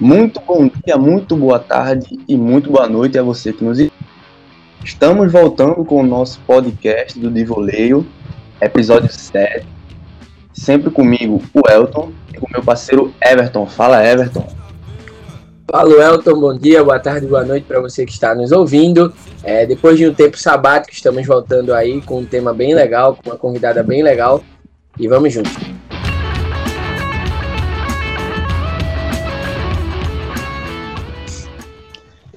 Muito bom dia, muito boa tarde e muito boa noite a você que nos Estamos voltando com o nosso podcast do Divoleio, episódio 7. Sempre comigo, o Elton, e com meu parceiro Everton. Fala, Everton. Fala, Elton. Bom dia, boa tarde, boa noite para você que está nos ouvindo. É, depois de um tempo sabático, estamos voltando aí com um tema bem legal, com uma convidada bem legal. E vamos juntos.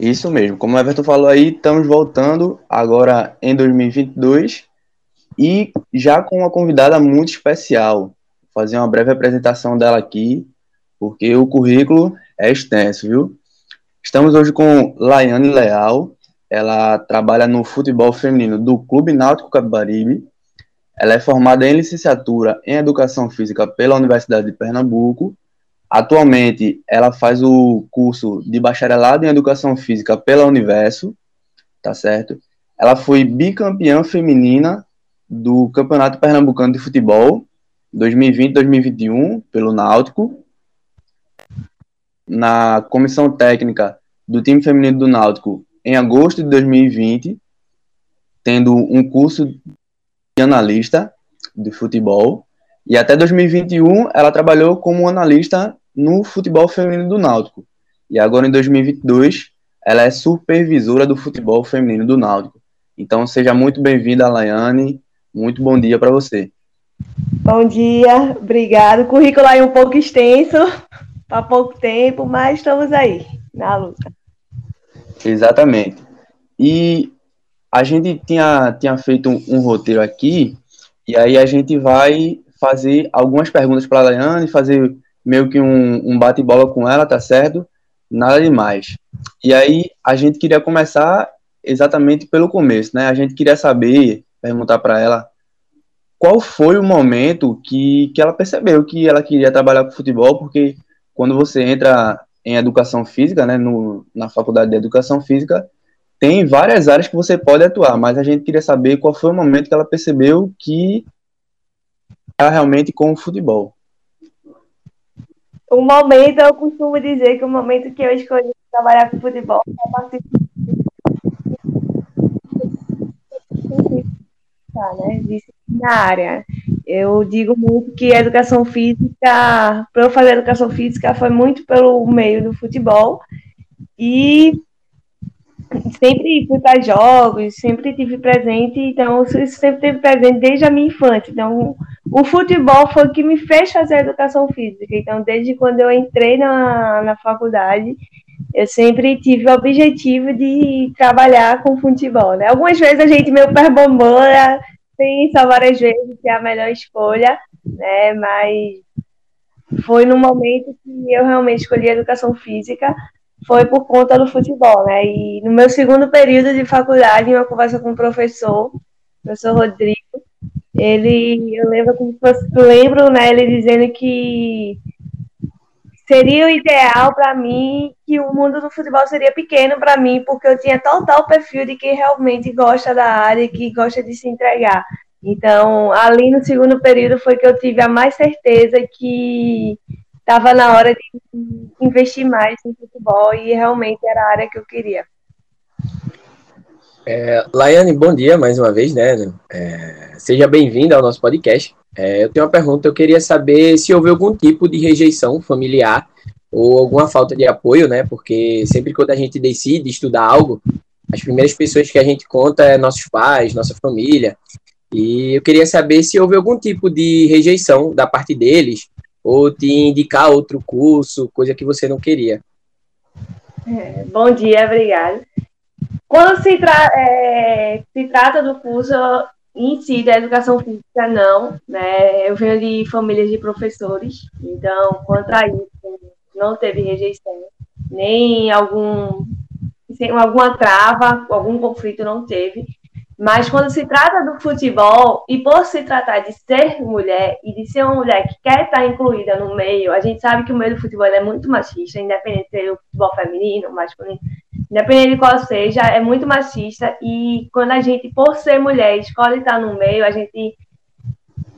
Isso mesmo, como o Everton falou aí, estamos voltando agora em 2022 e já com uma convidada muito especial. Vou fazer uma breve apresentação dela aqui, porque o currículo é extenso, viu? Estamos hoje com Laiane Leal, ela trabalha no futebol feminino do Clube Náutico Capibaribe. Ela é formada em licenciatura em Educação Física pela Universidade de Pernambuco Atualmente, ela faz o curso de bacharelado em Educação Física pela Universo, tá certo? Ela foi bicampeã feminina do Campeonato Pernambucano de Futebol 2020-2021 pelo Náutico. Na comissão técnica do time feminino do Náutico em agosto de 2020, tendo um curso de analista de futebol. E até 2021 ela trabalhou como analista no futebol feminino do Náutico. E agora, em 2022, ela é supervisora do futebol feminino do Náutico. Então, seja muito bem-vinda, Laiane. Muito bom dia para você. Bom dia, obrigado. Currículo aí um pouco extenso, há pouco tempo, mas estamos aí, na luta. Exatamente. E a gente tinha, tinha feito um, um roteiro aqui, e aí a gente vai fazer algumas perguntas para a Laiane, fazer meio que um, um bate-bola com ela, tá certo? Nada demais. E aí a gente queria começar exatamente pelo começo, né? A gente queria saber, perguntar para ela qual foi o momento que, que ela percebeu que ela queria trabalhar com futebol, porque quando você entra em educação física, né, no, na faculdade de educação física, tem várias áreas que você pode atuar, mas a gente queria saber qual foi o momento que ela percebeu que era realmente com o futebol o momento, eu costumo dizer que o momento que eu escolhi trabalhar com futebol foi a partir né, disciplinária. Eu digo muito que a educação física, para eu fazer educação física, foi muito pelo meio do futebol. E sempre fui para jogos, sempre tive presente, então sempre teve presente desde a minha infância. Então, o futebol foi o que me fez fazer educação física. Então, desde quando eu entrei na, na faculdade, eu sempre tive o objetivo de trabalhar com futebol. Né? Algumas vezes a gente meio perbombola, pensa várias vezes que é a melhor escolha, né? mas foi no momento que eu realmente escolhi educação física foi por conta do futebol, né? E no meu segundo período de faculdade, em uma conversa com o professor, o professor Rodrigo, ele, eu lembro como fosse, lembro, né, ele dizendo que seria o ideal para mim, que o mundo do futebol seria pequeno para mim, porque eu tinha total perfil de quem realmente gosta da área, que gosta de se entregar. Então, ali no segundo período foi que eu tive a mais certeza que estava na hora de investir mais em futebol e realmente era a área que eu queria. É, Laiane, bom dia mais uma vez, né? É, seja bem-vinda ao nosso podcast. É, eu tenho uma pergunta, eu queria saber se houve algum tipo de rejeição familiar ou alguma falta de apoio, né? Porque sempre quando a gente decide estudar algo, as primeiras pessoas que a gente conta é nossos pais, nossa família. E eu queria saber se houve algum tipo de rejeição da parte deles, ou te indicar outro curso, coisa que você não queria. É, bom dia, obrigada. Quando se, tra é, se trata do curso em si da educação física, não, né? Eu venho de famílias de professores, então contra isso não teve rejeição, nem algum alguma trava, algum conflito não teve. Mas quando se trata do futebol, e por se tratar de ser mulher e de ser uma mulher que quer estar incluída no meio, a gente sabe que o meio do futebol é muito machista, independente de ser o futebol feminino, masculino, independente de qual seja, é muito machista. E quando a gente, por ser mulher, escolhe estar no meio, a gente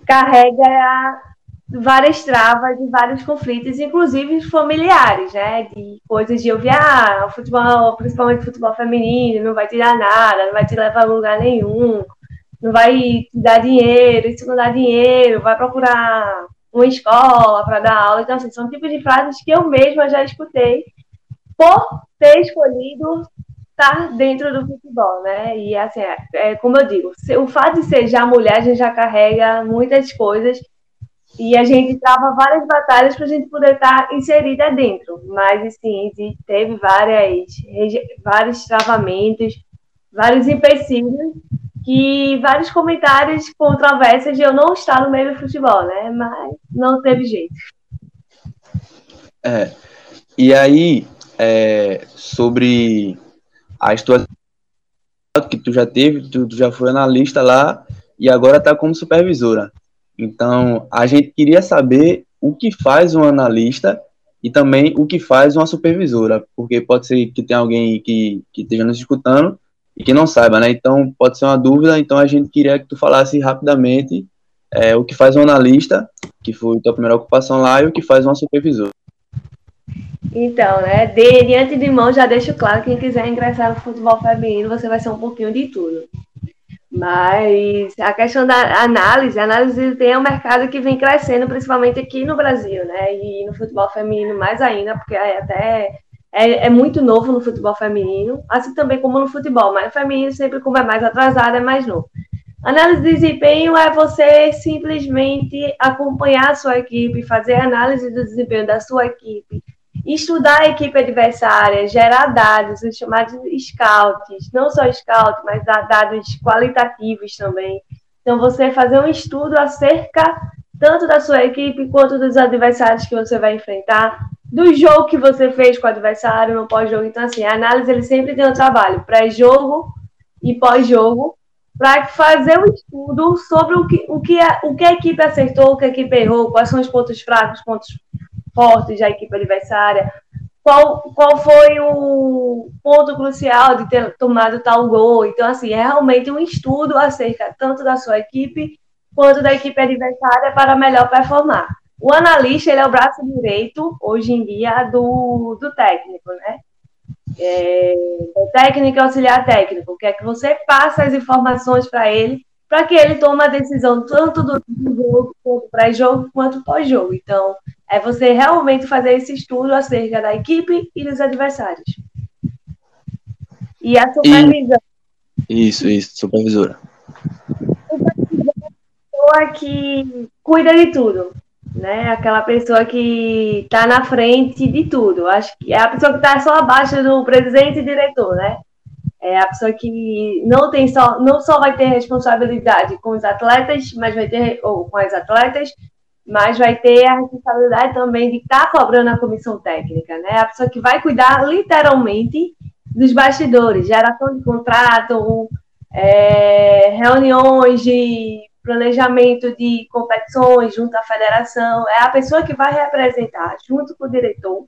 carrega várias travas e vários conflitos, inclusive familiares, né? De coisas de ouvir, ah, o futebol, principalmente o futebol feminino, não vai te dar nada, não vai te levar a lugar nenhum, não vai te dar dinheiro, isso não dá dinheiro, vai procurar uma escola para dar aula. Então, assim, são tipos de frases que eu mesma já escutei por ter escolhido estar dentro do futebol, né? E assim, é, é, como eu digo, o fato de ser já mulher, a gente já carrega muitas coisas e a gente trava várias batalhas para a gente poder estar inserida dentro. Mas, assim, teve várias, vários travamentos, vários empecilhos que vários comentários controversos de eu não estar no meio do futebol, né? Mas não teve jeito. É. E aí, é, sobre as tuas que tu já teve, tu, tu já foi analista lá e agora está como supervisora. Então, a gente queria saber o que faz um analista e também o que faz uma supervisora, porque pode ser que tenha alguém que, que esteja nos escutando e que não saiba, né? Então, pode ser uma dúvida, então a gente queria que tu falasse rapidamente é, o que faz um analista, que foi tua primeira ocupação lá, e o que faz uma supervisora. Então, né, de, diante de mão, já deixo claro que quem quiser ingressar no futebol feminino, você vai ser um pouquinho de tudo. Mas a questão da análise, a análise tem um mercado que vem crescendo, principalmente aqui no Brasil, né? E no futebol feminino mais ainda, porque até é, é, muito novo no futebol feminino, assim também como no futebol, mas o feminino sempre como é mais atrasado, é mais novo. Análise de desempenho é você simplesmente acompanhar a sua equipe, fazer análise do desempenho da sua equipe, estudar a equipe adversária, gerar dados, os chamados scouts, não só scout, mas dados qualitativos também. Então, você fazer um estudo acerca tanto da sua equipe quanto dos adversários que você vai enfrentar, do jogo que você fez com o adversário no pós-jogo. Então, assim, a análise ele sempre tem um trabalho pré-jogo e pós-jogo para fazer um estudo sobre o que, o, que a, o que a equipe acertou, o que a equipe errou, quais são os pontos fracos, pontos fortes da equipe adversária, qual, qual foi o ponto crucial de ter tomado tal gol. Então, assim, é realmente um estudo acerca tanto da sua equipe quanto da equipe adversária para melhor performar. O analista, ele é o braço direito, hoje em dia, do, do técnico, né? É, o técnico auxiliar técnico, que é que você passa as informações para ele, para que ele tome a decisão tanto do jogo, quanto pré-jogo, quanto pós-jogo. Então, é você realmente fazer esse estudo acerca da equipe e dos adversários. E a supervisão. E... Isso, isso, supervisora. Supervisora é a pessoa que cuida de tudo, né? Aquela pessoa que está na frente de tudo. Acho que é a pessoa que está só abaixo do presidente e diretor, né? É a pessoa que não tem só, não só vai ter responsabilidade com os atletas, mas vai ter ou com as atletas, mas vai ter a responsabilidade também de estar tá cobrando a comissão técnica, né? A pessoa que vai cuidar literalmente dos bastidores, geração de contrato, é, reuniões de planejamento de competições junto à federação, é a pessoa que vai representar junto com o diretor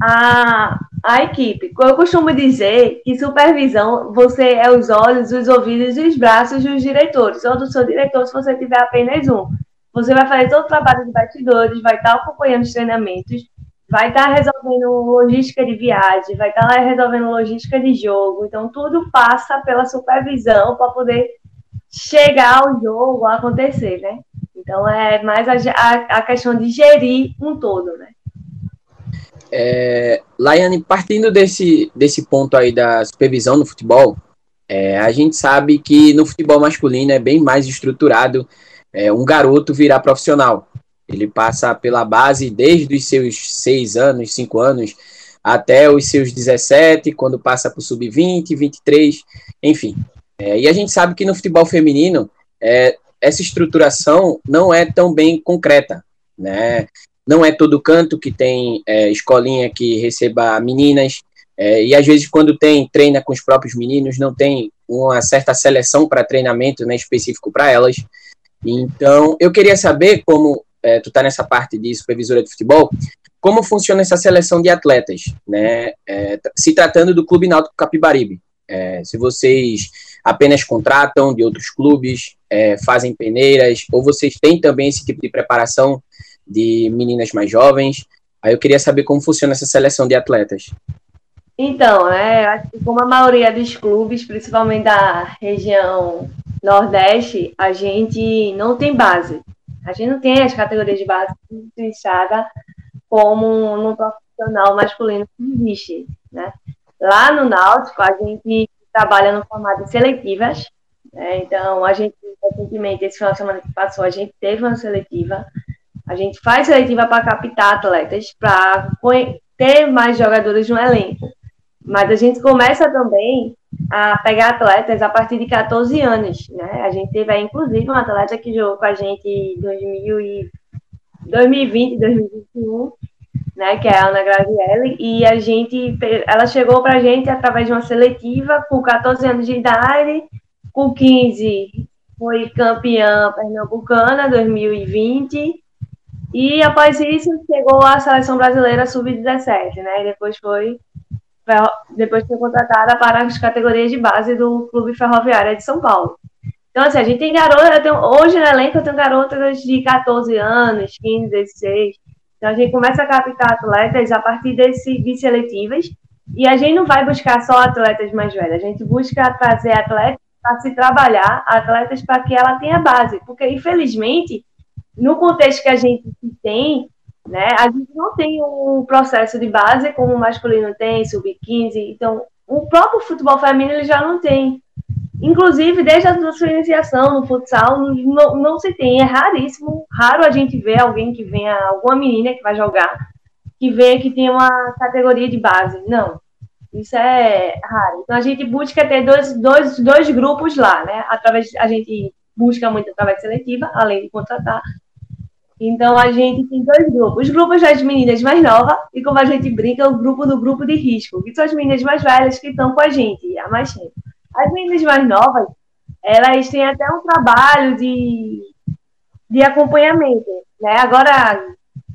a, a equipe. Eu costumo dizer que supervisão, você é os olhos, os ouvidos e os braços dos diretores, ou do seu diretor, se você tiver apenas um. Você vai fazer todo o trabalho de bastidores, vai estar acompanhando os treinamentos, vai estar resolvendo logística de viagem, vai estar resolvendo logística de jogo. Então, tudo passa pela supervisão para poder chegar ao jogo acontecer, né? Então, é mais a, a, a questão de gerir um todo, né? É, Laiane, partindo desse, desse ponto aí da supervisão no futebol, é, a gente sabe que no futebol masculino é bem mais estruturado é, um garoto virar profissional. Ele passa pela base desde os seus seis anos, cinco anos, até os seus 17, quando passa para o sub-20, 23, enfim. É, e a gente sabe que no futebol feminino, é, essa estruturação não é tão bem concreta. Né? Não é todo canto que tem é, escolinha que receba meninas, é, e às vezes quando tem, treina com os próprios meninos, não tem uma certa seleção para treinamento né, específico para elas. Então, eu queria saber como, é, tu está nessa parte de supervisora de futebol, como funciona essa seleção de atletas, né? É, se tratando do Clube Náutico Capibaribe. É, se vocês apenas contratam de outros clubes, é, fazem peneiras, ou vocês têm também esse tipo de preparação de meninas mais jovens. Aí eu queria saber como funciona essa seleção de atletas. Então, é, como a maioria dos clubes, principalmente da região Nordeste, a gente não tem base. A gente não tem as categorias de base licenciada como no profissional masculino que existe, né? Lá no Náutico, a gente trabalha no formato de seletivas, né? Então, a gente, recentemente, esse final de semana que passou, a gente teve uma seletiva. A gente faz seletiva para captar atletas, para ter mais jogadores no elenco. Mas a gente começa também a pegar atletas a partir de 14 anos, né? A gente teve inclusive, um atleta que jogou com a gente em 2020 e 2021, né? Que é a Ana Grazielli, e a gente, ela chegou para a gente através de uma seletiva com 14 anos de idade, com 15 foi campeã pernambucana 2020, e após isso chegou à seleção brasileira sub-17, né? E depois foi depois foi contratada para as categorias de base do Clube Ferroviário de São Paulo. Então, assim, a gente tem garotas, hoje no elenco eu tenho garotas de 14 anos, 15, 16. Então, a gente começa a captar atletas a partir desse, de seletivas e a gente não vai buscar só atletas mais velhos, a gente busca trazer atletas para se trabalhar, atletas para que ela tenha base, porque infelizmente, no contexto que a gente tem, né? A gente não tem um processo de base como o masculino tem, sub-15, então o próprio futebol feminino ele já não tem. Inclusive, desde a sua iniciação no futsal, não, não se tem, é raríssimo, raro a gente ver alguém que venha, alguma menina que vai jogar, que venha que tem uma categoria de base. Não, isso é raro. Então a gente busca ter dois, dois, dois grupos lá, né? Através, a gente busca muito através seletiva, além de contratar, então a gente tem dois grupos. Os grupos das meninas mais novas e como a gente brinca, o grupo do grupo de risco, que são as meninas mais velhas que estão com a gente há mais tempo. As meninas mais novas, elas têm até um trabalho de, de acompanhamento. Né? Agora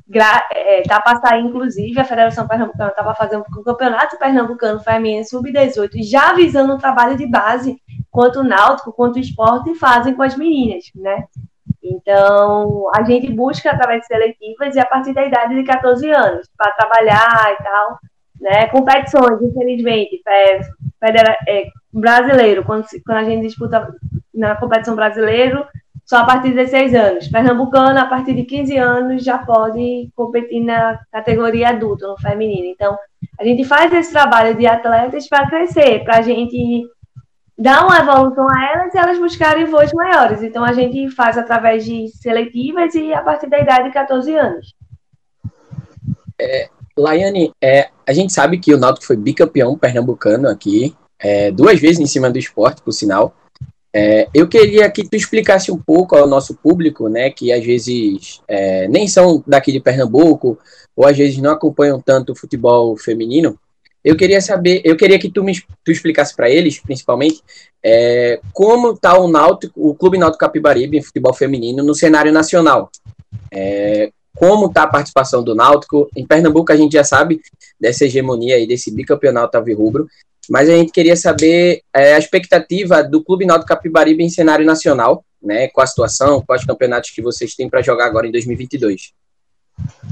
está é, tá para sair, inclusive, a Federação Pernambucana estava fazendo o Campeonato Pernambucano Feminino Sub-18, já visando um trabalho de base, quanto o Náutico, quanto o esporte fazem com as meninas, né? Então, a gente busca através de seletivas e a partir da idade de 14 anos, para trabalhar e tal, né? Competições, infelizmente, é, é, brasileiro, quando, quando a gente disputa na competição brasileiro, só a partir de 16 anos. Pernambucano, a partir de 15 anos, já pode competir na categoria adulto, no feminino. Então, a gente faz esse trabalho de atletas para crescer, para a gente dar uma evolução a elas e elas buscarem voos maiores. Então a gente faz através de seletivas e a partir da idade de 14 anos. É, Laiane, é, a gente sabe que o Náutico foi bicampeão pernambucano aqui, é, duas vezes em cima do esporte, por sinal. É, eu queria que tu explicasse um pouco ao nosso público, né, que às vezes é, nem são daqui de Pernambuco, ou às vezes não acompanham tanto o futebol feminino, eu queria saber, eu queria que tu me tu explicasse para eles, principalmente, é, como está o Náutico, o Clube Náutico Capibaribe em futebol feminino no cenário nacional. É, como está a participação do Náutico em Pernambuco? A gente já sabe dessa hegemonia aí desse bicampeonato alvirrubro, mas a gente queria saber é, a expectativa do Clube Náutico Capibaribe em cenário nacional, né? Com a situação, quais campeonatos que vocês têm para jogar agora em 2022.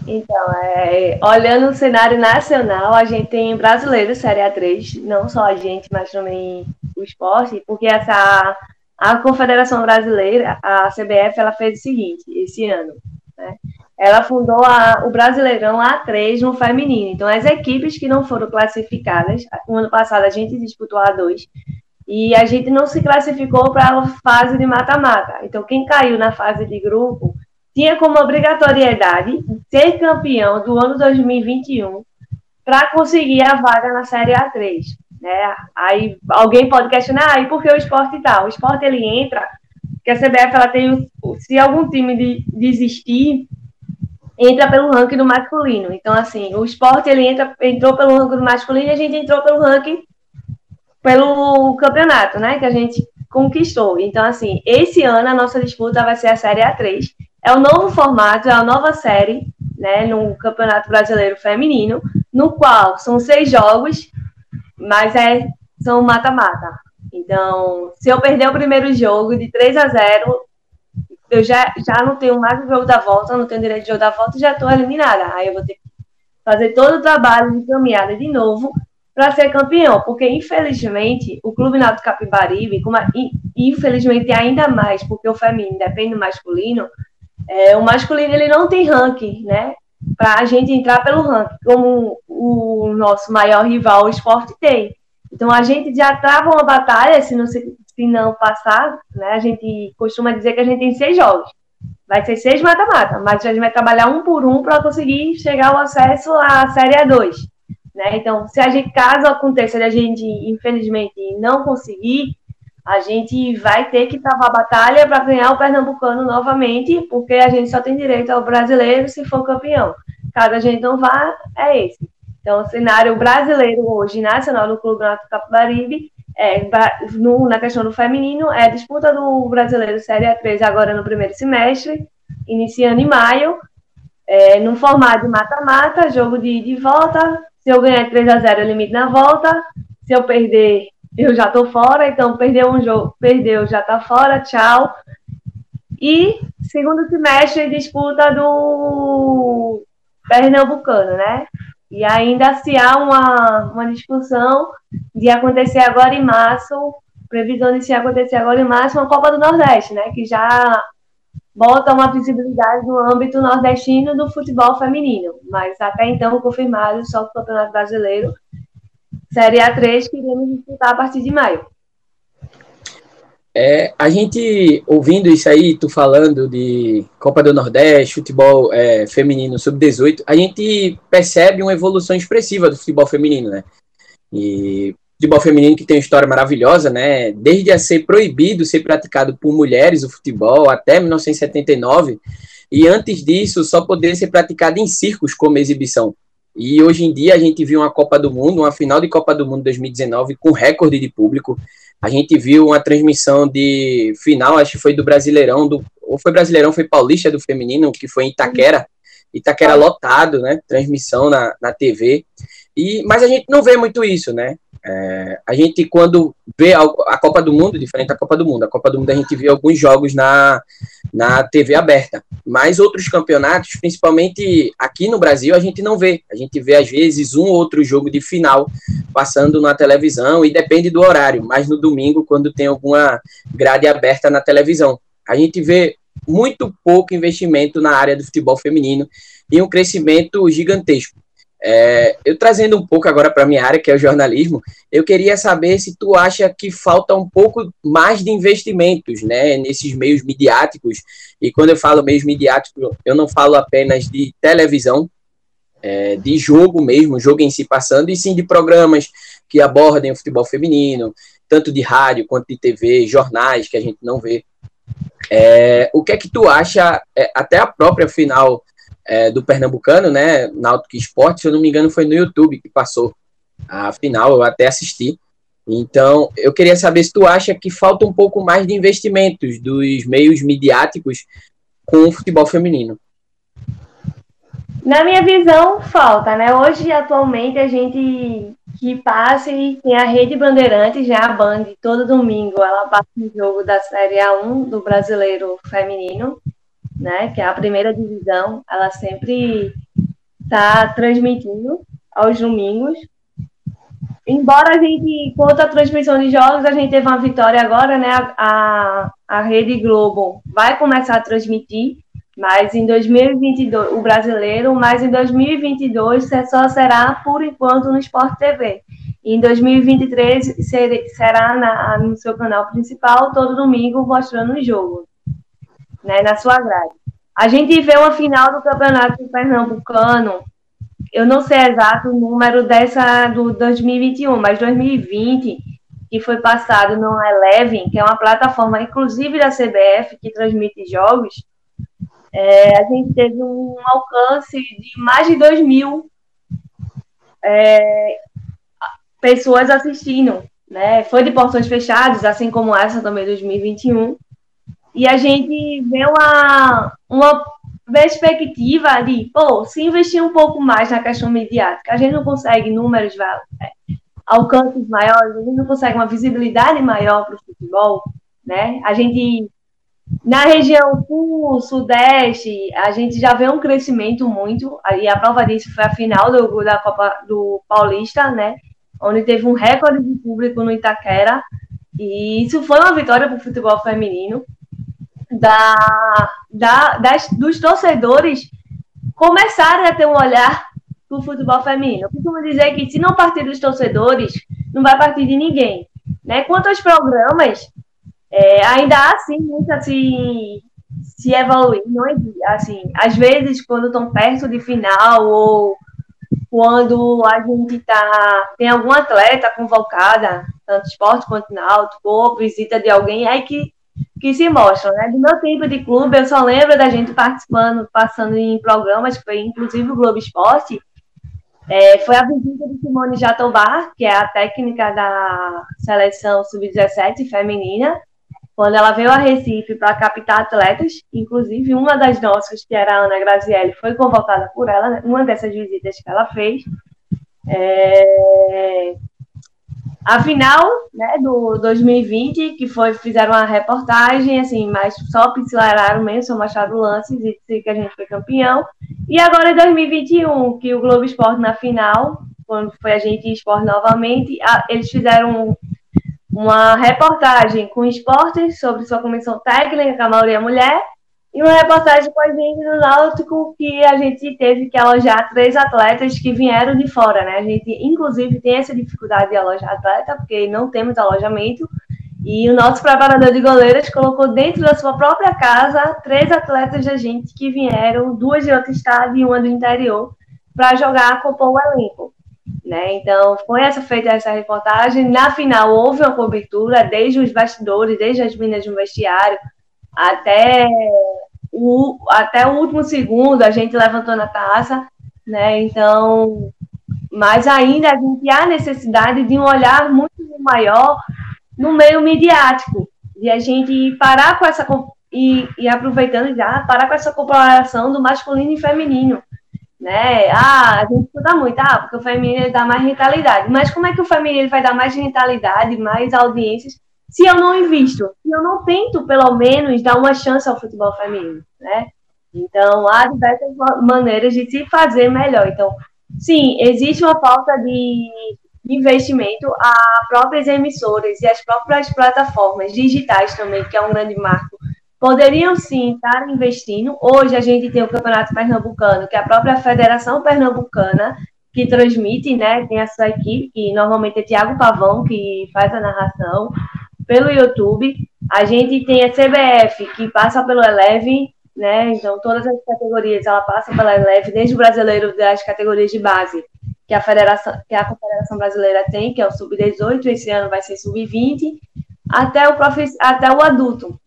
Então, é, olhando o cenário nacional, a gente tem brasileiro Série A3, não só a gente, mas também o esporte, porque essa a Confederação Brasileira, a CBF, ela fez o seguinte, esse ano, né? Ela fundou a, o Brasileirão A3 no feminino. Então, as equipes que não foram classificadas, no ano passado a gente disputou a A2, e a gente não se classificou para a fase de mata-mata. Então, quem caiu na fase de grupo tinha como obrigatoriedade ser campeão do ano 2021 para conseguir a vaga na Série A3. Né? Aí alguém pode questionar, ah, e por que o esporte tal? Tá? O esporte ele entra, que a CBF ela tem, se algum time de, desistir, entra pelo ranking do masculino. Então, assim, o esporte ele entra, entrou pelo ranking do masculino e a gente entrou pelo ranking pelo campeonato, né? Que a gente conquistou. Então, assim, esse ano a nossa disputa vai ser a Série A3. É o novo formato, é a nova série, né, no Campeonato Brasileiro Feminino, no qual são seis jogos, mas é, são mata-mata. Então, se eu perder o primeiro jogo de 3 a 0, eu já, já não tenho mais o jogo da volta, não tenho direito de jogo da volta e já estou eliminada. Aí eu vou ter que fazer todo o trabalho de caminhada de novo para ser campeão, porque infelizmente o Clube Náutico Capibaribe, como a, infelizmente ainda mais, porque o feminino depende do masculino, é, o masculino ele não tem ranking, né? Para a gente entrar pelo ranking, como o nosso maior rival, o esporte, tem. Então a gente já trava uma batalha, se não, se, se não passar, né? A gente costuma dizer que a gente tem seis jogos. Vai ser seis mata-mata, mas a gente vai trabalhar um por um para conseguir chegar ao acesso à Série A2. Né? Então, se a gente, caso aconteça de a gente, infelizmente, não conseguir, a gente vai ter que travar a batalha para ganhar o Pernambucano novamente, porque a gente só tem direito ao brasileiro se for campeão. Caso a gente não vá, é esse. Então, o cenário brasileiro hoje, nacional do Clube Nato Capibaribe, é, no, na questão do feminino, é a disputa do brasileiro Série A3 agora no primeiro semestre, iniciando em maio, é, no formato de mata-mata, jogo de, de volta. Se eu ganhar 3 a 0 eu limito na volta. Se eu perder, eu já tô fora. Então, perdeu um jogo, perdeu, já tá fora, tchau. E segundo semestre, disputa do Pernambucano, né? E ainda se há uma, uma discussão de acontecer agora em março, previsão de se acontecer agora em março, uma Copa do Nordeste, né? Que já bota uma visibilidade no âmbito nordestino do futebol feminino. Mas até então, confirmado só o Campeonato Brasileiro, Série A3, que iremos disputar a partir de maio. É, a gente, ouvindo isso aí, tu falando de Copa do Nordeste, futebol é, feminino sub-18, a gente percebe uma evolução expressiva do futebol feminino, né? E futebol feminino que tem uma história maravilhosa, né? Desde a ser proibido ser praticado por mulheres o futebol até 1979, e antes disso só poderia ser praticado em circos como exibição. E hoje em dia a gente viu uma Copa do Mundo, uma final de Copa do Mundo 2019 com recorde de público. A gente viu uma transmissão de final, acho que foi do Brasileirão, do, ou foi Brasileirão, foi Paulista do Feminino, que foi em Itaquera. Itaquera lotado, né? Transmissão na, na TV. E, mas a gente não vê muito isso, né? É, a gente, quando vê a, Copa do Mundo, diferente da Copa do Mundo, a Copa do Mundo a gente vê alguns jogos na, na TV aberta, mas outros campeonatos, principalmente aqui no Brasil, a gente não vê. A gente vê, às vezes, um ou outro jogo de final passando na televisão e depende do horário, mas no domingo, quando tem alguma grade aberta na televisão. A gente vê muito pouco investimento na área do futebol feminino e um crescimento gigantesco. É, eu trazendo um pouco agora para minha área, que é o jornalismo, eu queria saber se tu acha que falta um pouco mais de investimentos, né, nesses meios midiáticos. E quando eu falo meios midiáticos, eu não falo apenas de televisão, é, de jogo mesmo, jogo em si passando, e sim de programas que abordem o futebol feminino, tanto de rádio quanto de TV, jornais que a gente não vê. É, o que é que tu acha, é, até a própria final é, do Pernambucano, né? Náutico Esporte, se eu não me engano, foi no YouTube que passou a final, eu até assisti. Então, eu queria saber se tu acha que falta um pouco mais de investimentos dos meios midiáticos com o futebol feminino. Na minha visão, falta, né? Hoje, atualmente, a gente que passa e tem a Rede Bandeirantes, já a Band, todo domingo, ela passa um jogo da Série A1 do Brasileiro Feminino né, que é a primeira divisão, ela sempre está transmitindo aos domingos. Embora a gente, quanto à transmissão de jogos, a gente teve uma vitória agora, né? A, a Rede Globo vai começar a transmitir, mas em 2022, o brasileiro, mas em 2022 só será, por enquanto, no Sport TV. E em 2023 ser, será na, no seu canal principal, todo domingo, mostrando o jogo né, na sua grade. A gente vê uma final do Campeonato Pernambucano, eu não sei exato o número dessa do 2021, mas 2020, que foi passado no Eleven, que é uma plataforma inclusive da CBF que transmite jogos, é, a gente teve um alcance de mais de 2 mil é, pessoas assistindo. Né? Foi de portões fechados, assim como essa também 2021 e a gente vê uma, uma perspectiva de, pô, se investir um pouco mais na questão midiática, a gente não consegue números, é, alcances maiores, a gente não consegue uma visibilidade maior para o futebol, né? A gente na região sul, sudeste, a gente já vê um crescimento muito, e a prova disso foi a final do, da Copa do Paulista, né? Onde teve um recorde de público no Itaquera, e isso foi uma vitória para o futebol feminino. Da, da, das, dos torcedores começarem a ter um olhar para o futebol feminino. Eu costumo dizer que se não partir dos torcedores, não vai partir de ninguém. Né? Quanto aos programas, é, ainda há sim muito assim se evoluir. Não assim, às vezes quando estão perto de final ou quando a gente tá tem algum atleta convocada, tanto esporte quanto náutico, ou visita de alguém, aí que que se mostram, né? Do meu tempo de clube, eu só lembro da gente participando, passando em programas, foi inclusive o Globo Esporte, é, foi a visita de Simone Jatobá, que é a técnica da seleção sub-17 feminina, quando ela veio a Recife para captar atletas, inclusive uma das nossas, que era a Ana Grazielli, foi convocada por ela, né, uma dessas visitas que ela fez. É... A final né, do 2020, que foi, fizeram uma reportagem, assim, mas só pincelaram mesmo, só mostraram lances e disse que a gente foi campeão. E agora em 2021, que o Globo Esporte na final, quando foi a gente esporte novamente, eles fizeram uma reportagem com esportes sobre sua comissão técnica, que a maioria é mulher, e uma reportagem com a gente do Náutico que a gente teve que alojar três atletas que vieram de fora, né? A gente, inclusive, tem essa dificuldade de alojar atleta, porque não temos alojamento, e o nosso preparador de goleiros colocou dentro da sua própria casa três atletas da gente que vieram, duas de outro estado e uma do interior, para jogar, compor o elenco. Né? Então, foi essa feita essa reportagem. Na final, houve uma cobertura, desde os bastidores, desde as minas do vestiário, até o, até o último segundo, a gente levantou na taça. Né? Então, mas ainda a gente há necessidade de um olhar muito maior no meio midiático, de a gente parar com essa e, e aproveitando já, parar com essa comparação do masculino e feminino né? Ah, a gente escuta muito, ah, porque o feminino dá mais rentabilidade. Mas como é que o feminino vai dar mais rentabilidade, mais audiências, se eu não invisto? Se eu não tento, pelo menos, dar uma chance ao futebol feminino, né? Então, há diversas maneiras de se fazer melhor. Então, sim, existe uma falta de investimento a próprias emissoras e as próprias plataformas digitais também, que é um grande marco poderiam sim estar investindo. Hoje a gente tem o Campeonato Pernambucano, que é a própria Federação Pernambucana que transmite, né? Tem a sua equipe, que normalmente é Tiago Pavão, que faz a narração, pelo YouTube. A gente tem a CBF, que passa pelo Eleve, né? Então, todas as categorias ela passa pela Eleve, desde o brasileiro das categorias de base, que a Federação, que a Confederação Brasileira tem, que é o Sub-18, esse ano vai ser Sub-20, até o, até o adulto,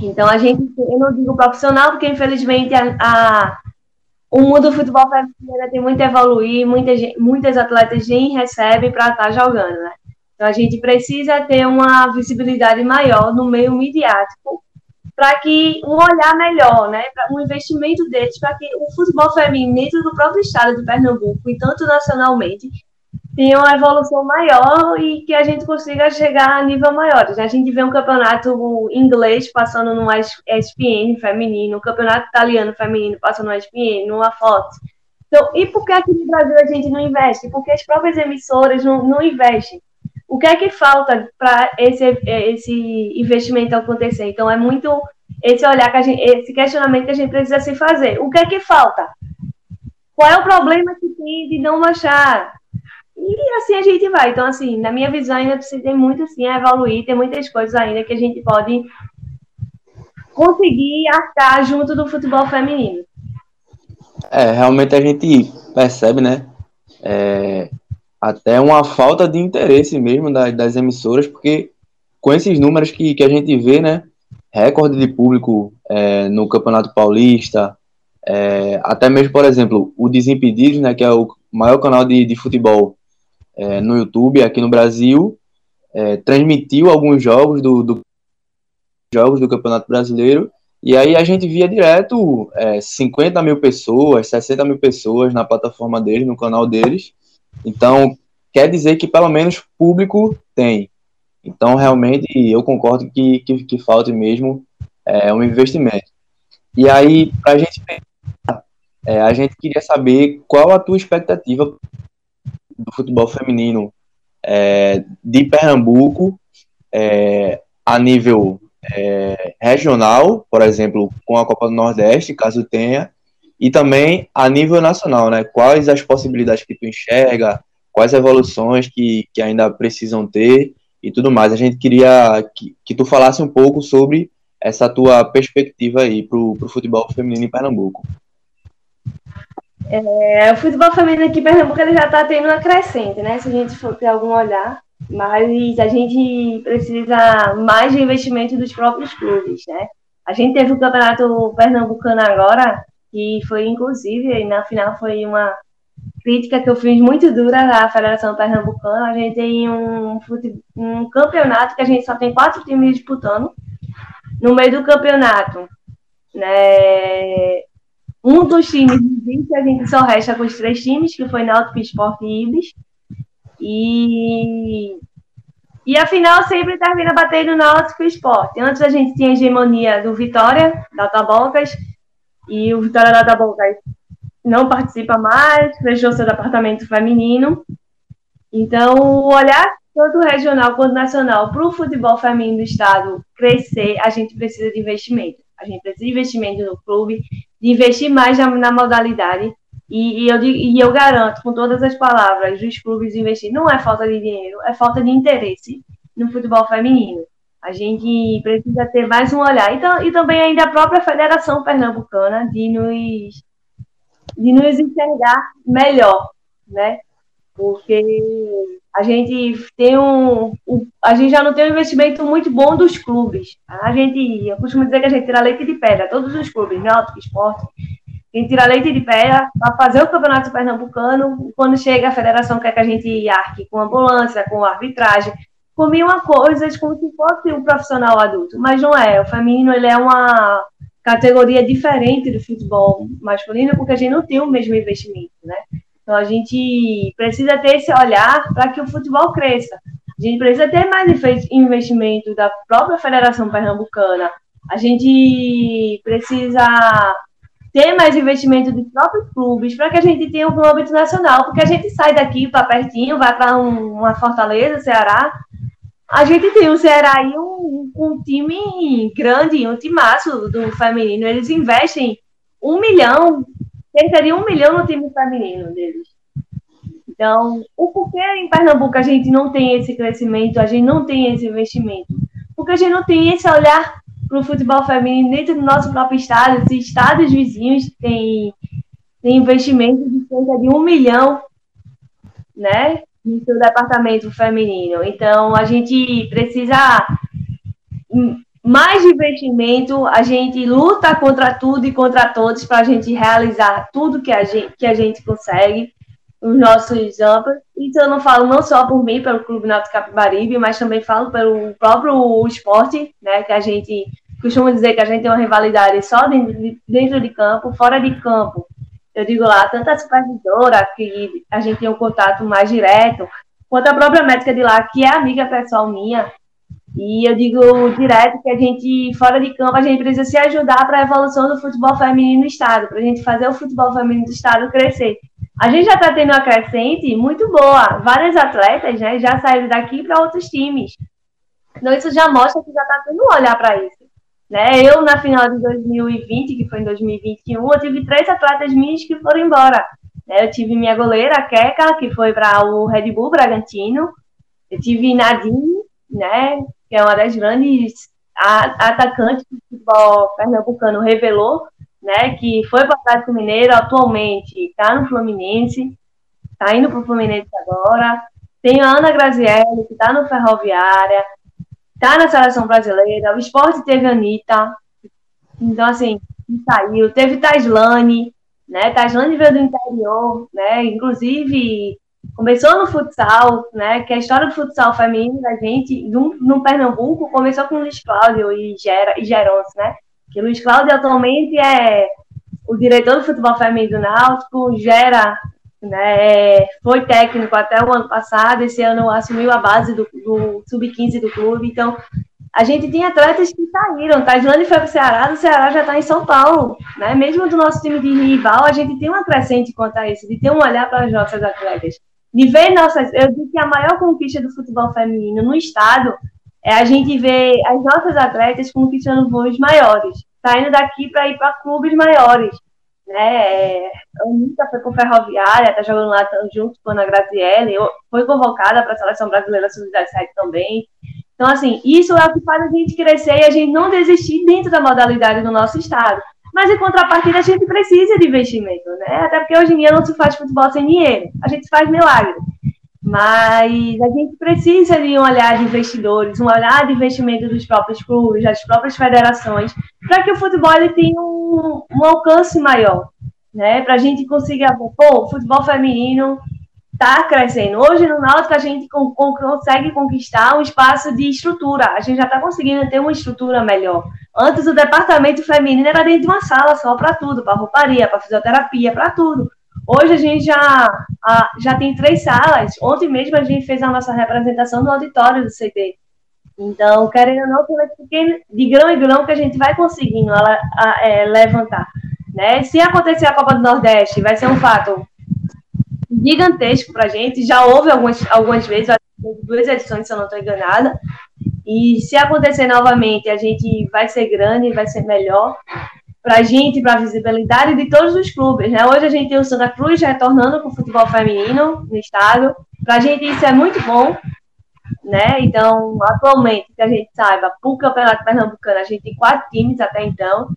então, a gente, eu não digo profissional, porque infelizmente a, a o mundo do futebol feminino tem muito a evoluir, muitas, muitas atletas nem recebem para estar tá jogando, né? Então, a gente precisa ter uma visibilidade maior no meio midiático para que um olhar melhor, né, um investimento deles, para que o futebol feminino dentro do próprio estado de Pernambuco e tanto nacionalmente tenha uma evolução maior e que a gente consiga chegar a nível maior. A gente vê um campeonato inglês passando no ESPN feminino, um campeonato italiano feminino passando no ESPN, numa Fox. Então, e por que aqui no Brasil a gente não investe? Porque as próprias emissoras não, não investem. O que é que falta para esse, esse investimento acontecer? Então, é muito esse olhar que gente, esse questionamento que a gente precisa se fazer. O que é que falta? Qual é o problema que tem de não baixar? E assim a gente vai. Então, assim, na minha visão, ainda ter muito assim, a evoluir, tem muitas coisas ainda que a gente pode conseguir arcar junto do futebol feminino. É, realmente a gente percebe, né? É, até uma falta de interesse mesmo das, das emissoras, porque com esses números que, que a gente vê, né? Recorde de público é, no Campeonato Paulista, é, até mesmo, por exemplo, o Desimpedidos, né? Que é o maior canal de, de futebol é, no YouTube aqui no Brasil, é, transmitiu alguns jogos do, do, jogos do Campeonato Brasileiro, e aí a gente via direto é, 50 mil pessoas, 60 mil pessoas na plataforma deles, no canal deles. Então, quer dizer que pelo menos público tem. Então, realmente, eu concordo que, que, que falte mesmo é, um investimento. E aí, para a gente é, a gente queria saber qual a tua expectativa do futebol feminino é, de Pernambuco é, a nível é, regional, por exemplo, com a Copa do Nordeste, caso tenha, e também a nível nacional, né? Quais as possibilidades que tu enxerga, quais evoluções que, que ainda precisam ter e tudo mais. A gente queria que, que tu falasse um pouco sobre essa tua perspectiva aí para o futebol feminino em Pernambuco. É, o futebol feminino aqui em Pernambuco ele já está tendo uma crescente, né? Se a gente for ter algum olhar, mas a gente precisa mais de investimento dos próprios clubes, né? A gente teve o campeonato pernambucano agora, que foi inclusive, na final foi uma crítica que eu fiz muito dura à Federação Pernambucana. A gente tem um, um campeonato que a gente só tem quatro times disputando. No meio do campeonato, né, um dos times existe, a gente só resta com os três times, que foi Náutico, Esporte e Ibis. E, e a final sempre termina batendo Náutico e. Antes a gente tinha a hegemonia do Vitória, da Tabocas, e o Vitória da Tabocas não participa mais, fechou seu departamento feminino. Então, o olhar tanto regional quanto nacional para o futebol feminino do estado crescer, a gente precisa de investimento. A gente precisa de investimento no clube, de investir mais na, na modalidade. E, e, eu, e eu garanto, com todas as palavras dos clubes investir, não é falta de dinheiro, é falta de interesse no futebol feminino. A gente precisa ter mais um olhar. Então, e também ainda a própria Federação Pernambucana de nos, de nos enxergar melhor, né? Porque a gente tem um, um, a gente já não tem um investimento muito bom dos clubes. A gente, eu costumo dizer que a gente tira leite de pedra, todos os clubes, Náutico, Esporte, a gente tira leite de pedra para fazer o campeonato pernambucano. Quando chega a federação quer que a gente arque com ambulância, com arbitragem, com mil coisas como se fosse um profissional adulto, mas não é. O feminino ele é uma categoria diferente do futebol masculino porque a gente não tem o mesmo investimento, né? Então a gente precisa ter esse olhar para que o futebol cresça. A gente precisa ter mais investimento da própria Federação Pernambucana. A gente precisa ter mais investimento dos próprios clubes para que a gente tenha um âmbito nacional, porque a gente sai daqui para pertinho, vai para um, uma Fortaleza, Ceará. A gente tem o Ceará aí um, um time grande, um timaço do feminino. Eles investem um milhão cerca de um milhão no time feminino deles. Então, o porquê em Pernambuco a gente não tem esse crescimento, a gente não tem esse investimento? Porque a gente não tem esse olhar para o futebol feminino dentro do nosso próprio estado, os estados vizinhos têm, têm investimento de cerca de um milhão, né, no seu departamento feminino. Então, a gente precisa mais investimento, a gente luta contra tudo e contra todos para a gente realizar tudo que a gente, que a gente consegue, os nossos amplos. Isso eu não falo não só por mim, pelo Clube Náutico Capibaribe, mas também falo pelo próprio esporte, né, que a gente costuma dizer que a gente tem uma rivalidade só dentro de, dentro de campo, fora de campo. Eu digo lá, tanto a supervisora, que a gente tem um contato mais direto, quanto a própria médica de lá, que é amiga pessoal minha, e eu digo direto que a gente, fora de campo, a gente precisa se ajudar para a evolução do futebol feminino no Estado, para a gente fazer o futebol feminino do Estado crescer. A gente já está tendo uma crescente muito boa. Várias atletas né, já saíram daqui para outros times. Então, isso já mostra que já está tendo um olhar para isso. Né? Eu, na final de 2020, que foi em 2021, eu tive três atletas minhas que foram embora. Eu tive minha goleira, a Keka, que foi para o Red Bull Bragantino. Eu tive Nadine, né, que é uma das grandes atacantes do futebol pernambucano, revelou, né, que foi para o Atlético Mineiro, atualmente está no Fluminense, está indo para o Fluminense agora. Tem a Ana Grazielli, que está no Ferroviária, está na seleção brasileira. O esporte teve a Anitta, então, assim, saiu. Teve Taislane, né? Taislane veio do interior, né? Inclusive, começou no futsal, né? Que a história do futsal feminino da gente, no, no Pernambuco, começou com o Luiz Cláudio e, Gera, e Geronce, né? Que Luiz Cláudio atualmente é o diretor do futebol feminino do Náutico, Gera né? Foi técnico até o ano passado, esse ano assumiu a base do, do sub-15 do clube, então a gente tem atletas que saíram. Tailândia foi para o Ceará, o Ceará já está em São Paulo. Né? Mesmo do nosso time de rival, a gente tem uma crescente quanto a isso, de ter um olhar para as nossas atletas. De ver nossas. Eu digo que a maior conquista do futebol feminino no estado é a gente ver as nossas atletas conquistando voos maiores, saindo daqui para ir para clubes maiores. Né? A Anitta foi com Ferroviária, está jogando lá junto com a Ana foi convocada para a Seleção Brasileira Sub-17 também. Então, assim, isso é o que faz a gente crescer e a gente não desistir dentro da modalidade do nosso estado. Mas, em contrapartida, a gente precisa de investimento, né? Até porque hoje em dia não se faz futebol sem dinheiro. A gente faz milagre. Mas a gente precisa de um olhar de investidores, um olhar de investimento dos próprios clubes, das próprias federações, para que o futebol ele tenha um, um alcance maior. Né? Para a gente conseguir, pô, o futebol feminino está crescendo. Hoje no Náutico a gente consegue conquistar um espaço de estrutura. A gente já está conseguindo ter uma estrutura melhor. Antes o departamento feminino era dentro de uma sala só para tudo, para rouparia, para fisioterapia, para tudo. Hoje a gente já, a, já tem três salas. Ontem mesmo a gente fez a nossa representação no auditório do CD. Então, querendo ou não, de grão em grão que a gente vai conseguindo ela, a, é, levantar. Né? Se acontecer a Copa do Nordeste, vai ser um fato gigantesco para a gente. Já houve algumas, algumas vezes, duas edições, se eu não estou enganada. E se acontecer novamente, a gente vai ser grande, vai ser melhor para a gente, para a visibilidade de todos os clubes. Né? Hoje a gente tem o Santa Cruz retornando com o futebol feminino no estado. Para a gente isso é muito bom. Né? Então, atualmente, que a gente saiba, para o Campeonato Pernambucano, a gente tem quatro times até então.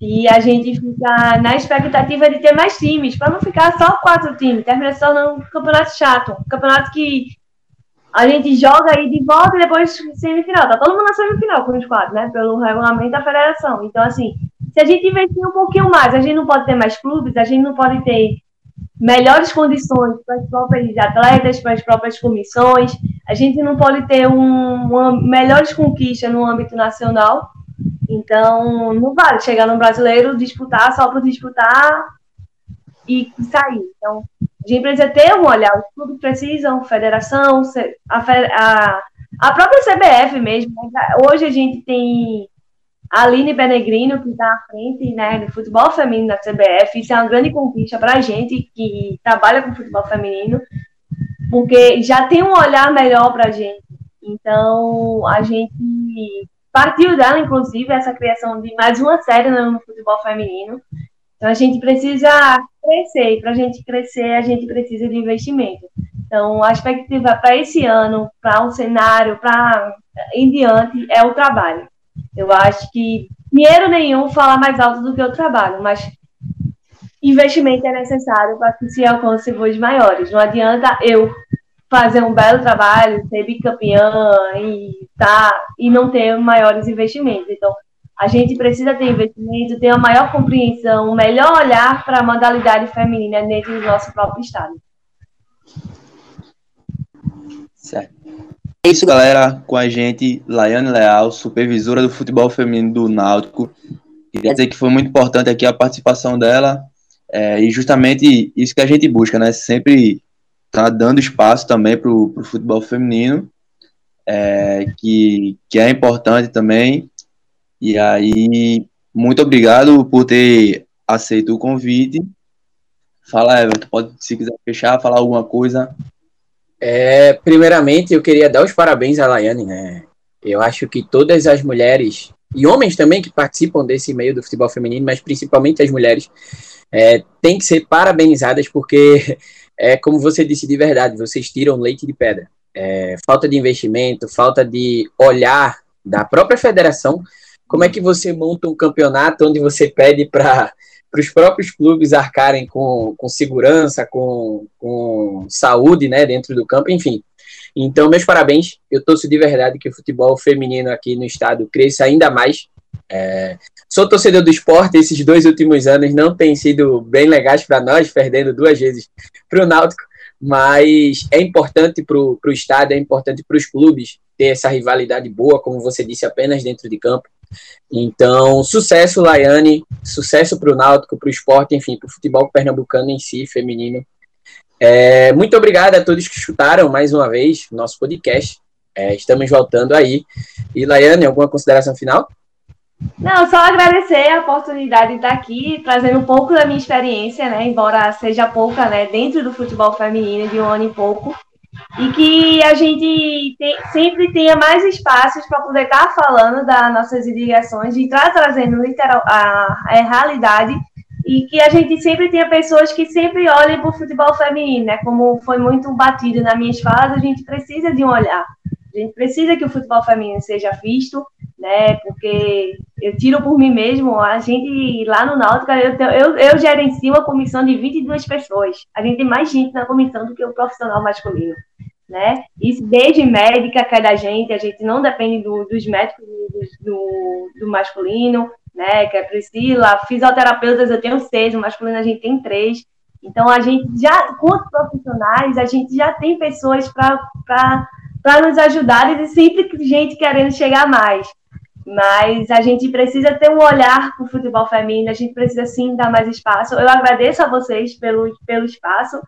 E a gente fica na expectativa de ter mais times, para não ficar só quatro times, termina se tornando um campeonato chato, um campeonato que a gente joga aí de volta e depois semifinal. Tá todo mundo na semifinal com os quatro, né? Pelo regulamento da federação. Então, assim, se a gente investir um pouquinho mais, a gente não pode ter mais clubes, a gente não pode ter melhores condições para as próprias atletas, para as próprias comissões, a gente não pode ter um, uma melhores conquistas no âmbito nacional então, não vale chegar no brasileiro, disputar só por disputar e sair. Então, a gente precisa ter um olhar, os clubes precisam, federação, a, a, a própria CBF mesmo. Né? Hoje a gente tem a Aline Benegrino, que está à frente né, do futebol feminino da CBF. Isso é uma grande conquista para a gente que trabalha com futebol feminino, porque já tem um olhar melhor para a gente. Então, a gente Partiu dela, inclusive, essa criação de mais uma série no futebol feminino. Então, a gente precisa crescer, e para a gente crescer, a gente precisa de investimento. Então, a expectativa para esse ano, para um cenário, para em diante, é o trabalho. Eu acho que dinheiro nenhum fala mais alto do que o trabalho, mas investimento é necessário para que se alcance voos maiores. Não adianta eu fazer um belo trabalho, ser bicampeã e tá e não ter maiores investimentos. Então, a gente precisa ter investimento, ter uma maior compreensão, um melhor olhar para a modalidade feminina dentro do nosso próprio estado. Certo. É isso, galera. Com a gente, Laiane Leal, supervisora do futebol feminino do Náutico. Queria dizer que foi muito importante aqui a participação dela. É, e justamente isso que a gente busca, né? Sempre tá dando espaço também para o futebol feminino, é, que, que é importante também. E aí, muito obrigado por ter aceito o convite. Fala, Everton, pode, se quiser fechar, falar alguma coisa. É, primeiramente, eu queria dar os parabéns à Laiane, né? Eu acho que todas as mulheres, e homens também que participam desse meio do futebol feminino, mas principalmente as mulheres, é, têm que ser parabenizadas porque é como você disse de verdade, vocês tiram leite de pedra. É, falta de investimento, falta de olhar da própria federação. Como é que você monta um campeonato onde você pede para os próprios clubes arcarem com, com segurança, com, com saúde né, dentro do campo, enfim. Então, meus parabéns. Eu torço de verdade que o futebol feminino aqui no estado cresça ainda mais. É, sou torcedor do esporte, esses dois últimos anos não têm sido bem legais para nós, perdendo duas vezes para o Náutico, mas é importante para o estado, é importante para os clubes ter essa rivalidade boa, como você disse, apenas dentro de campo. Então, sucesso, Laiane, sucesso para o Náutico, para o esporte, enfim, para o futebol pernambucano em si, feminino. É, muito obrigado a todos que escutaram mais uma vez nosso podcast. É, estamos voltando aí. E Laiane, alguma consideração final? Não, só agradecer a oportunidade de estar aqui, trazendo um pouco da minha experiência, né? Embora seja pouca, né? Dentro do futebol feminino, de um ano e pouco. E que a gente te, sempre tenha mais espaços para poder estar falando das nossas ligações, de estar trazendo literal, a, a realidade e que a gente sempre tenha pessoas que sempre olhem para o futebol feminino, né? Como foi muito batido nas minhas falas, a gente precisa de um olhar. A gente precisa que o futebol feminino seja visto, né? Porque eu tiro por mim mesmo, a gente lá no Náutico, eu, eu, eu gerencio uma comissão de 22 pessoas. A gente tem mais gente na comissão do que o profissional masculino, né? Isso desde médica, que é da gente, a gente não depende do, dos médicos do, do, do masculino, né? Que é Priscila, fisioterapeutas eu tenho seis, o masculino a gente tem três. Então a gente já, quanto profissionais, a gente já tem pessoas para nos ajudar e sempre gente querendo chegar mais. Mas a gente precisa ter um olhar para o futebol feminino, a gente precisa sim dar mais espaço. Eu agradeço a vocês pelo, pelo espaço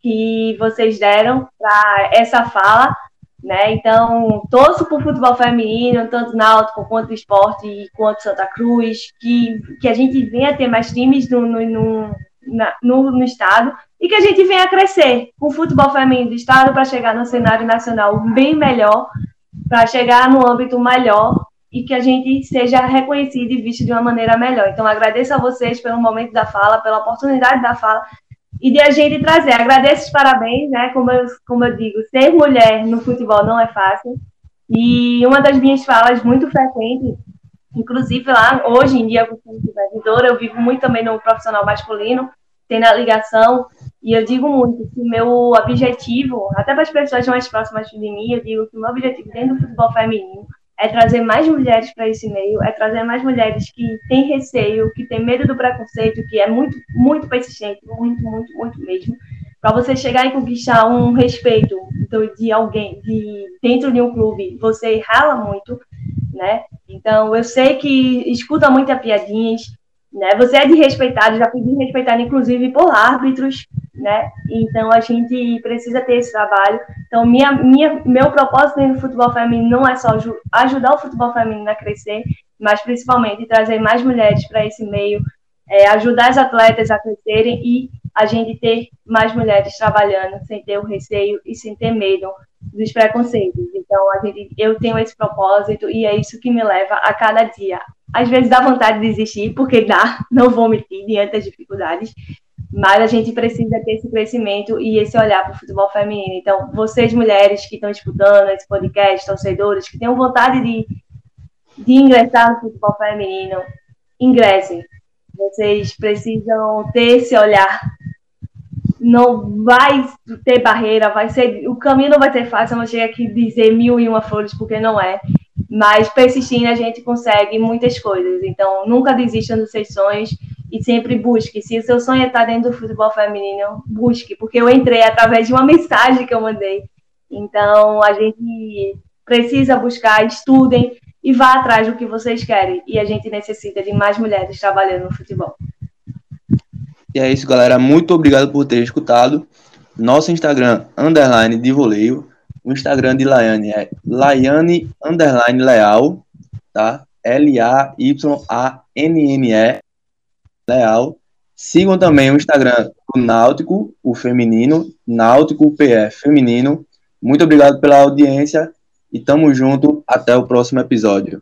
que vocês deram para essa fala. Né? Então, torço por futebol feminino, tanto náutico quanto esporte, quanto Santa Cruz, que, que a gente venha ter mais times no, no, no, na, no, no estado e que a gente venha crescer com o futebol feminino do estado para chegar no cenário nacional bem melhor, para chegar no âmbito melhor e que a gente seja reconhecido e visto de uma maneira melhor. Então, agradeço a vocês pelo momento da fala, pela oportunidade da fala e de a gente trazer. Agradeço os parabéns, né? Como eu, como eu digo, ser mulher no futebol não é fácil. E uma das minhas falas muito frequentes, inclusive lá, hoje em dia, como supervisora, eu vivo muito também no profissional masculino, tendo a ligação, e eu digo muito que meu objetivo, até para as pessoas mais próximas de mim, eu digo que o meu objetivo dentro do futebol feminino é trazer mais mulheres para esse meio, é trazer mais mulheres que têm receio, que têm medo do preconceito, que é muito, muito persistente, muito, muito, muito mesmo. Para você chegar e conquistar um respeito de alguém de dentro de um clube, você rala muito, né? Então, eu sei que escuta muitas piadinhas, né? Você é desrespeitado, já fui desrespeitado, inclusive, por árbitros, né? Então a gente precisa ter esse trabalho. Então minha, minha, meu propósito no futebol feminino não é só ajudar o futebol feminino a crescer, mas principalmente trazer mais mulheres para esse meio, é, ajudar as atletas a crescerem e a gente ter mais mulheres trabalhando sem ter o receio e sem ter medo dos preconceitos. Então a gente, eu tenho esse propósito e é isso que me leva a cada dia. Às vezes dá vontade de desistir, porque dá, não vou mentir, diante das dificuldades, mas a gente precisa ter esse crescimento e esse olhar para o futebol feminino. Então, vocês mulheres que estão escutando esse podcast, torcedores, que tenham vontade de, de ingressar no futebol feminino, ingressem. Vocês precisam ter esse olhar. Não vai ter barreira, vai ser o caminho não vai ser fácil. Eu não chego aqui dizer mil e uma flores porque não é. Mas persistindo a gente consegue muitas coisas. Então nunca desistam dos seus sonhos e sempre busque. Se o seu sonho é estar dentro do futebol feminino, busque, porque eu entrei através de uma mensagem que eu mandei. Então, a gente precisa buscar, estudem e vá atrás do que vocês querem. E a gente necessita de mais mulheres trabalhando no futebol. E é isso, galera. Muito obrigado por ter escutado. Nosso Instagram, underline de voleio. O Instagram de Laiane é Laiane, underline leal, tá? L-A-Y-A-N-N-E Leal. Sigam também o Instagram do Náutico, o feminino, Náutico PF feminino. Muito obrigado pela audiência e tamo junto até o próximo episódio.